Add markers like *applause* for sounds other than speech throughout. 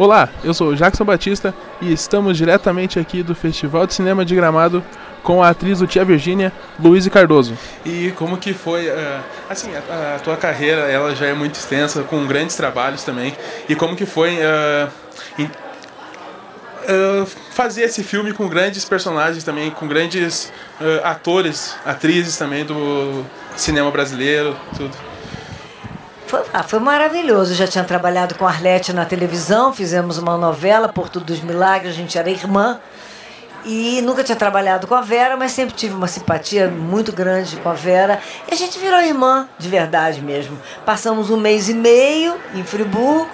Olá, eu sou o Jackson Batista e estamos diretamente aqui do Festival de Cinema de Gramado com a atriz do Tia Virgínia, Luísa Cardoso. E como que foi, uh, assim, a, a, tua carreira, ela já é muito extensa, com grandes trabalhos também, e como que foi uh, uh, fazer esse filme com grandes personagens também, com grandes atores, atrizes também do cinema brasileiro, tudo? Foi, ah, foi maravilhoso. Já tinha trabalhado com Arlete na televisão, fizemos uma novela, Porto dos Milagres, a gente era irmã. E nunca tinha trabalhado com a Vera, mas sempre tive uma simpatia muito grande com a Vera. E a gente virou irmã, de verdade mesmo. Passamos um mês e meio em Friburgo,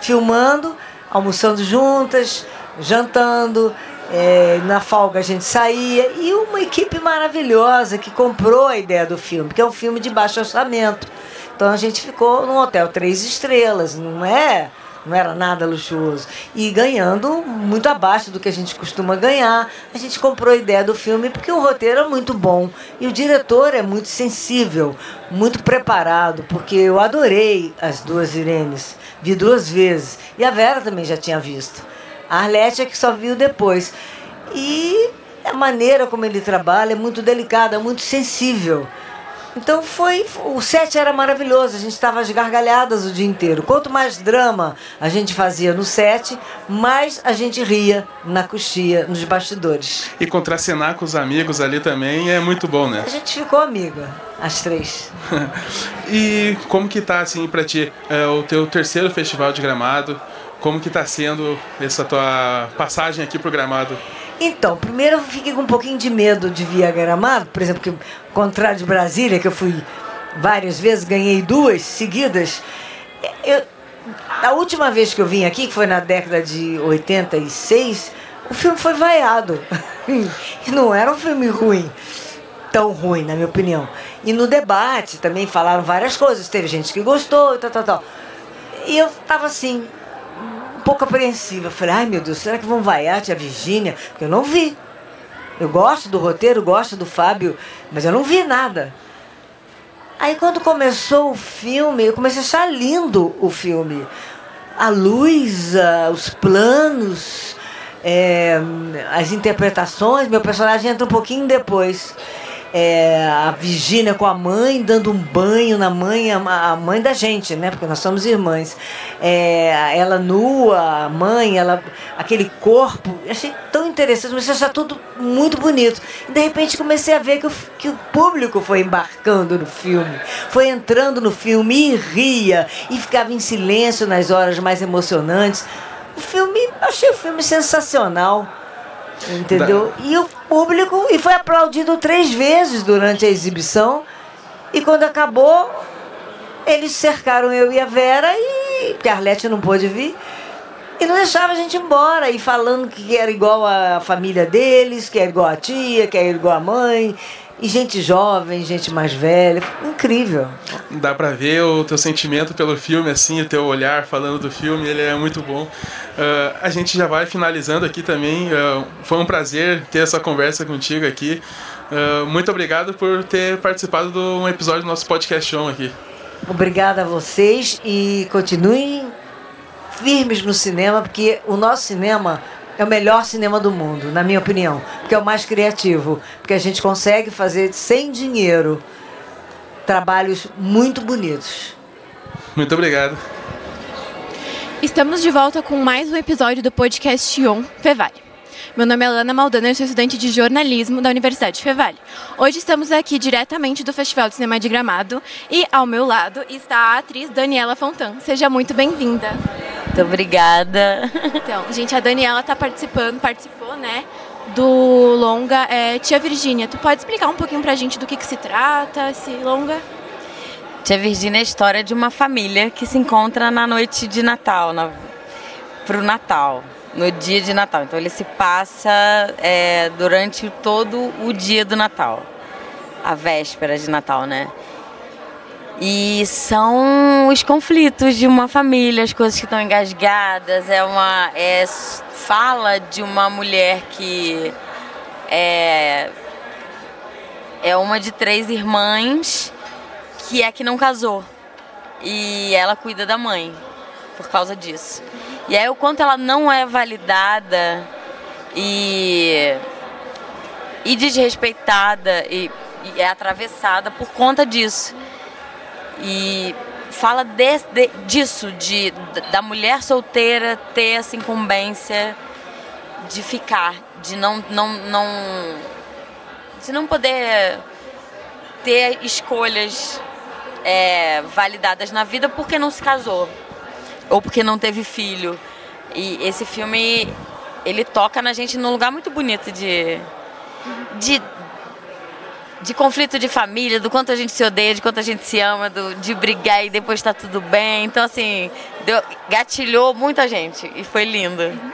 filmando, almoçando juntas, jantando. É, na folga a gente saía. E uma equipe maravilhosa que comprou a ideia do filme, que é um filme de baixo orçamento então a gente ficou num hotel três estrelas, não é? Não era nada luxuoso. E ganhando muito abaixo do que a gente costuma ganhar. A gente comprou a ideia do filme porque o roteiro é muito bom. E o diretor é muito sensível, muito preparado, porque eu adorei as duas Irenes. Vi duas vezes. E a Vera também já tinha visto. A Arlete é que só viu depois. E a maneira como ele trabalha é muito delicada, muito sensível. Então foi. O set era maravilhoso, a gente estava às gargalhadas o dia inteiro. Quanto mais drama a gente fazia no set, mais a gente ria na coxia, nos bastidores. E contracenar com os amigos ali também é muito bom, né? A gente ficou amiga, as três. *laughs* e como que tá assim pra ti é, o teu terceiro festival de gramado? Como que tá sendo essa tua passagem aqui pro gramado? Então, primeiro eu fiquei com um pouquinho de medo de vir a Gramado, por exemplo, que, ao contrário de Brasília, que eu fui várias vezes, ganhei duas seguidas. Eu, a última vez que eu vim aqui, que foi na década de 86, o filme foi vaiado. *laughs* e não era um filme ruim, tão ruim, na minha opinião. E no debate também falaram várias coisas. Teve gente que gostou e tal, tal, tal. E eu tava assim, pouco apreensiva. Falei, ai meu Deus, será que vão vaiar a tia Virgínia? Porque eu não vi. Eu gosto do roteiro, gosto do Fábio, mas eu não vi nada. Aí quando começou o filme, eu comecei a achar lindo o filme. A luz, os planos, é, as interpretações. Meu personagem entra um pouquinho depois é, a Virgínia com a mãe, dando um banho na mãe, a mãe da gente, né? Porque nós somos irmãs. É, ela nua, a mãe, ela, aquele corpo. Achei tão interessante, a achar tudo muito bonito. E de repente comecei a ver que o, que o público foi embarcando no filme, foi entrando no filme e ria, e ficava em silêncio nas horas mais emocionantes. O filme, achei o filme sensacional. Entendeu? Da... E o público, e foi aplaudido três vezes durante a exibição. E quando acabou, eles cercaram eu e a Vera e que a Arlete não pôde vir. E não deixava a gente ir embora, e falando que era igual a família deles, que era igual a tia, que era igual a mãe. E gente jovem, gente mais velha. Incrível. Dá pra ver o teu sentimento pelo filme, assim, o teu olhar falando do filme, ele é muito bom. Uh, a gente já vai finalizando aqui também. Uh, foi um prazer ter essa conversa contigo aqui. Uh, muito obrigado por ter participado de um episódio do nosso podcast show aqui. Obrigada a vocês e continuem firmes no cinema, porque o nosso cinema é o melhor cinema do mundo, na minha opinião, porque é o mais criativo, porque a gente consegue fazer sem dinheiro trabalhos muito bonitos. Muito obrigado. Estamos de volta com mais um episódio do podcast On Fevale. Meu nome é Lana Maldana, eu sou estudante de jornalismo da Universidade Fevale. Hoje estamos aqui diretamente do Festival de Cinema de Gramado e ao meu lado está a atriz Daniela Fontan. Seja muito bem-vinda. Muito obrigada. Então, gente, a Daniela está participando, participou, né, do longa é, Tia Virgínia. Tu pode explicar um pouquinho pra gente do que, que se trata, esse longa? Tia Virgínia é a história de uma família que se encontra na noite de Natal, na, pro Natal no dia de Natal. Então ele se passa é, durante todo o dia do Natal, a véspera de Natal, né? E são os conflitos de uma família, as coisas que estão engasgadas. É uma é, fala de uma mulher que é é uma de três irmãs que é que não casou e ela cuida da mãe por causa disso. E aí o quanto ela não é validada e, e desrespeitada e, e é atravessada por conta disso. E fala de, de, disso, de, da mulher solteira ter essa incumbência de ficar, de não, não, não, de não poder ter escolhas é, validadas na vida porque não se casou ou porque não teve filho. E esse filme ele toca na gente num lugar muito bonito de, de de conflito de família, do quanto a gente se odeia, de quanto a gente se ama, do, de brigar e depois tá tudo bem. Então, assim, deu, gatilhou muita gente e foi lindo. Uhum.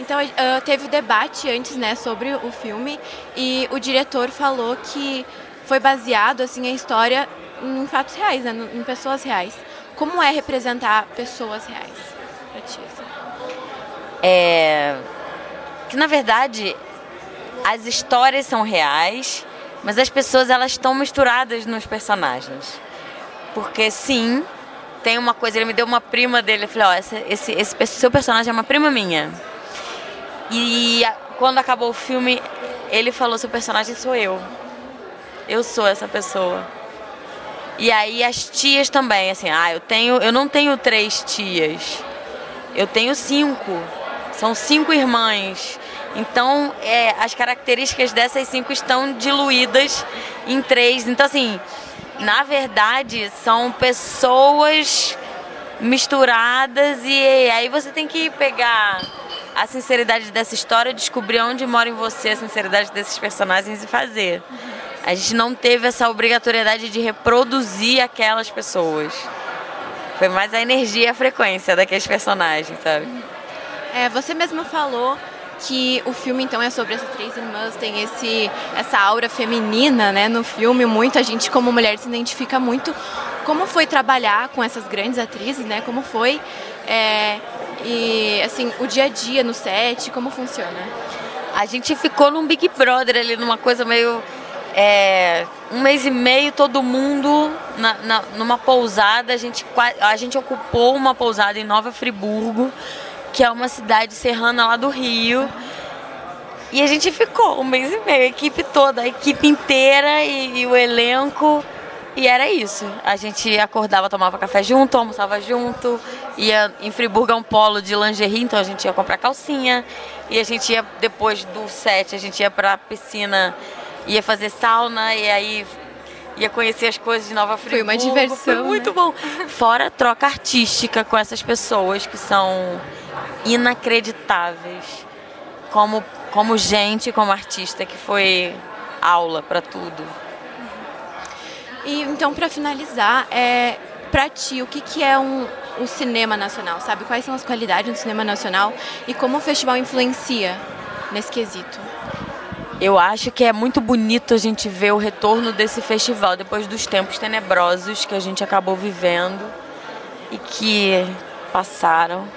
Então, uh, teve o debate antes, né, sobre o filme e o diretor falou que foi baseado, assim, a história em fatos reais, né, em pessoas reais. Como é representar pessoas reais pra ti? Assim? É... Que, na verdade, as histórias são reais mas as pessoas elas estão misturadas nos personagens. Porque sim, tem uma coisa, ele me deu uma prima dele, eu falei, ó, esse, esse, esse seu personagem é uma prima minha. E a, quando acabou o filme, ele falou, seu personagem sou eu. Eu sou essa pessoa. E aí as tias também, assim, ah, eu tenho, eu não tenho três tias. Eu tenho cinco. São cinco irmãs. Então, é, as características dessas cinco estão diluídas em três. Então, assim, na verdade, são pessoas misturadas e aí você tem que pegar a sinceridade dessa história, descobrir onde mora em você a sinceridade desses personagens e fazer. A gente não teve essa obrigatoriedade de reproduzir aquelas pessoas. Foi mais a energia e a frequência daqueles personagens, sabe? É, você mesmo falou que o filme então é sobre essas três irmãs, tem esse essa aura feminina, né, no filme, muita gente como mulher se identifica muito. Como foi trabalhar com essas grandes atrizes, né? Como foi é, e assim o dia a dia no set, como funciona? A gente ficou num Big Brother ali, numa coisa meio é, um mês e meio todo mundo na, na, numa pousada. A gente, a gente ocupou uma pousada em Nova Friburgo que é uma cidade serrana lá do Rio. E a gente ficou um mês e meio, a equipe toda, a equipe inteira e, e o elenco. E era isso. A gente acordava, tomava café junto, almoçava junto. Ia em Friburgo é um polo de lingerie, então a gente ia comprar calcinha. E a gente ia, depois do set, a gente ia pra piscina, ia fazer sauna. E aí ia conhecer as coisas de Nova Friburgo. Foi uma diversão. Foi muito né? bom. Fora a troca artística com essas pessoas que são inacreditáveis. Como, como gente, como artista, que foi aula para tudo. E então, para finalizar, é, para ti, o que, que é um, o cinema nacional, sabe? Quais são as qualidades do cinema nacional e como o festival influencia nesse quesito? Eu acho que é muito bonito a gente ver o retorno desse festival depois dos tempos tenebrosos que a gente acabou vivendo e que passaram.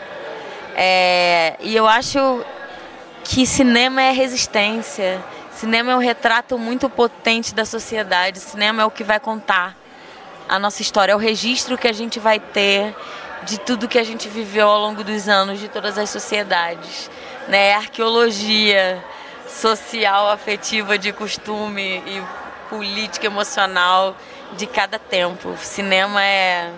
É, e eu acho que cinema é resistência. Cinema é um retrato muito potente da sociedade. Cinema é o que vai contar a nossa história, é o registro que a gente vai ter de tudo que a gente viveu ao longo dos anos, de todas as sociedades. Né? Arqueologia social, afetiva, de costume e política, emocional de cada tempo. Cinema é.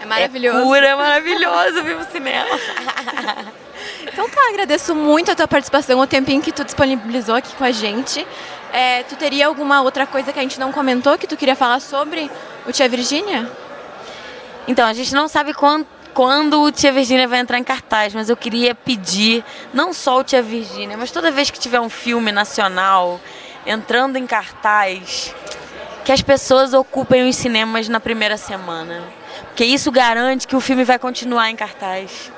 É maravilhoso. É cura, é maravilhoso, vivo cinema. *laughs* então tá, agradeço muito a tua participação, o tempinho que tu disponibilizou aqui com a gente. É, tu teria alguma outra coisa que a gente não comentou que tu queria falar sobre o Tia Virgínia? Então, a gente não sabe quanto quando o Tia Virgínia vai entrar em cartaz, mas eu queria pedir, não só o Tia Virgínia, mas toda vez que tiver um filme nacional entrando em cartaz, que as pessoas ocupem os cinemas na primeira semana. Porque isso garante que o filme vai continuar em cartaz.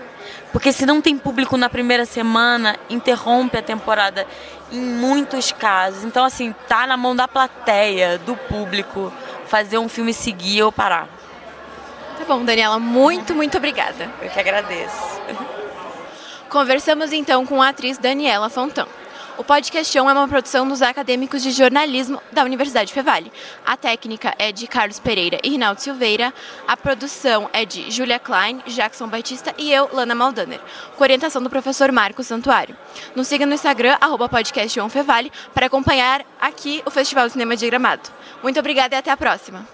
Porque se não tem público na primeira semana, interrompe a temporada em muitos casos. Então, assim, tá na mão da plateia, do público, fazer um filme seguir ou parar. Tá bom, Daniela, muito, muito obrigada. Eu que agradeço. Conversamos então com a atriz Daniela Fontão. O Podcast On é uma produção dos acadêmicos de jornalismo da Universidade Fevale. A técnica é de Carlos Pereira e Rinaldo Silveira. A produção é de Julia Klein, Jackson Batista e eu, Lana Maldaner. Com orientação do professor Marcos Santuário. Nos siga no Instagram, arroba podcastonfevale, para acompanhar aqui o Festival de Cinema de Gramado. Muito obrigada e até a próxima.